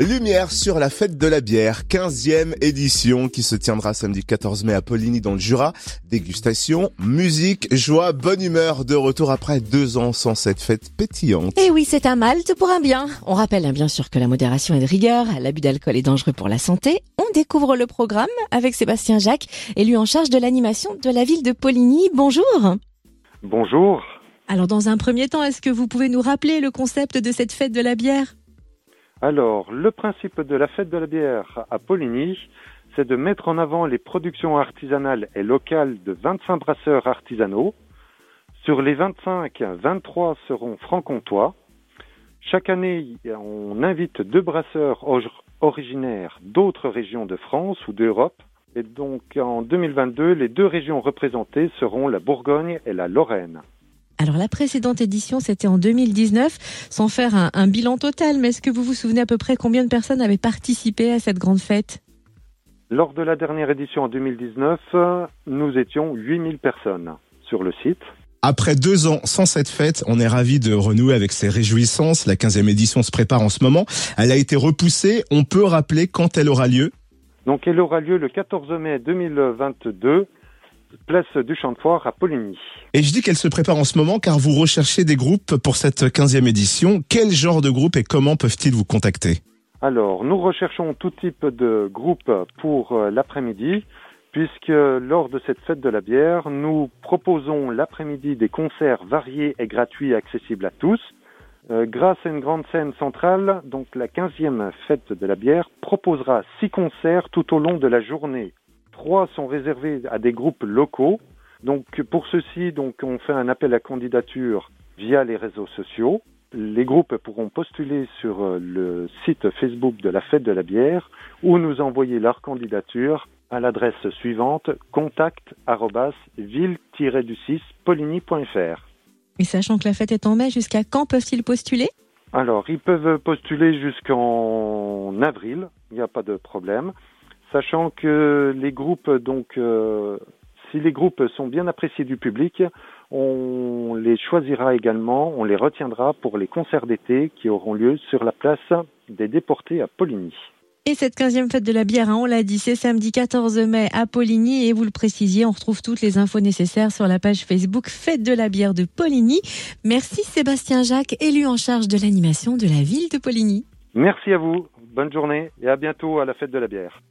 Lumière sur la fête de la bière, 15e édition qui se tiendra samedi 14 mai à Poligny dans le Jura. Dégustation, musique, joie, bonne humeur de retour après deux ans sans cette fête pétillante. Et oui, c'est un malte pour un bien. On rappelle hein, bien sûr que la modération est de rigueur, l'abus d'alcool est dangereux pour la santé. On découvre le programme avec Sébastien Jacques, élu en charge de l'animation de la ville de Poligny. Bonjour. Bonjour. Alors dans un premier temps, est-ce que vous pouvez nous rappeler le concept de cette fête de la bière? Alors, le principe de la fête de la bière à Poligny, c'est de mettre en avant les productions artisanales et locales de 25 brasseurs artisanaux. Sur les 25, 23 seront franc-comtois. Chaque année, on invite deux brasseurs originaires d'autres régions de France ou d'Europe. Et donc, en 2022, les deux régions représentées seront la Bourgogne et la Lorraine. Alors la précédente édition, c'était en 2019, sans faire un, bilan total, mais est-ce que vous vous souvenez à peu près combien de personnes avaient participé à cette grande fête? Lors de la dernière édition en 2019, nous étions 8000 personnes sur le site. Après deux ans sans cette fête, on est ravi de renouer avec ces réjouissances. La 15e édition se prépare en ce moment. Elle a été repoussée. On peut rappeler quand elle aura lieu? Donc elle aura lieu le 14 mai 2022 place du Champ de Foire à Poligny. Et je dis qu'elle se prépare en ce moment car vous recherchez des groupes pour cette 15e édition. Quel genre de groupe et comment peuvent-ils vous contacter? Alors, nous recherchons tout type de groupe pour euh, l'après-midi puisque lors de cette fête de la bière, nous proposons l'après-midi des concerts variés et gratuits accessibles à tous. Euh, grâce à une grande scène centrale, donc la 15e fête de la bière proposera six concerts tout au long de la journée trois sont réservés à des groupes locaux. Donc pour ceci, donc on fait un appel à candidature via les réseaux sociaux. Les groupes pourront postuler sur euh, le site Facebook de la fête de la bière ou nous envoyer leur candidature à l'adresse suivante contact ville-du-6 poligny.fr. Et sachant que la fête est en mai, jusqu'à quand peuvent-ils postuler? Alors, ils peuvent postuler jusqu'en avril, il n'y a pas de problème sachant que les groupes, donc, euh, si les groupes sont bien appréciés du public, on les choisira également, on les retiendra pour les concerts d'été qui auront lieu sur la place des déportés à Poligny. Et cette 15e fête de la bière, hein, on l'a dit, c'est samedi 14 mai à Poligny et vous le précisiez, on retrouve toutes les infos nécessaires sur la page Facebook Fête de la bière de Poligny. Merci Sébastien Jacques, élu en charge de l'animation de la ville de Poligny. Merci à vous, bonne journée et à bientôt à la fête de la bière.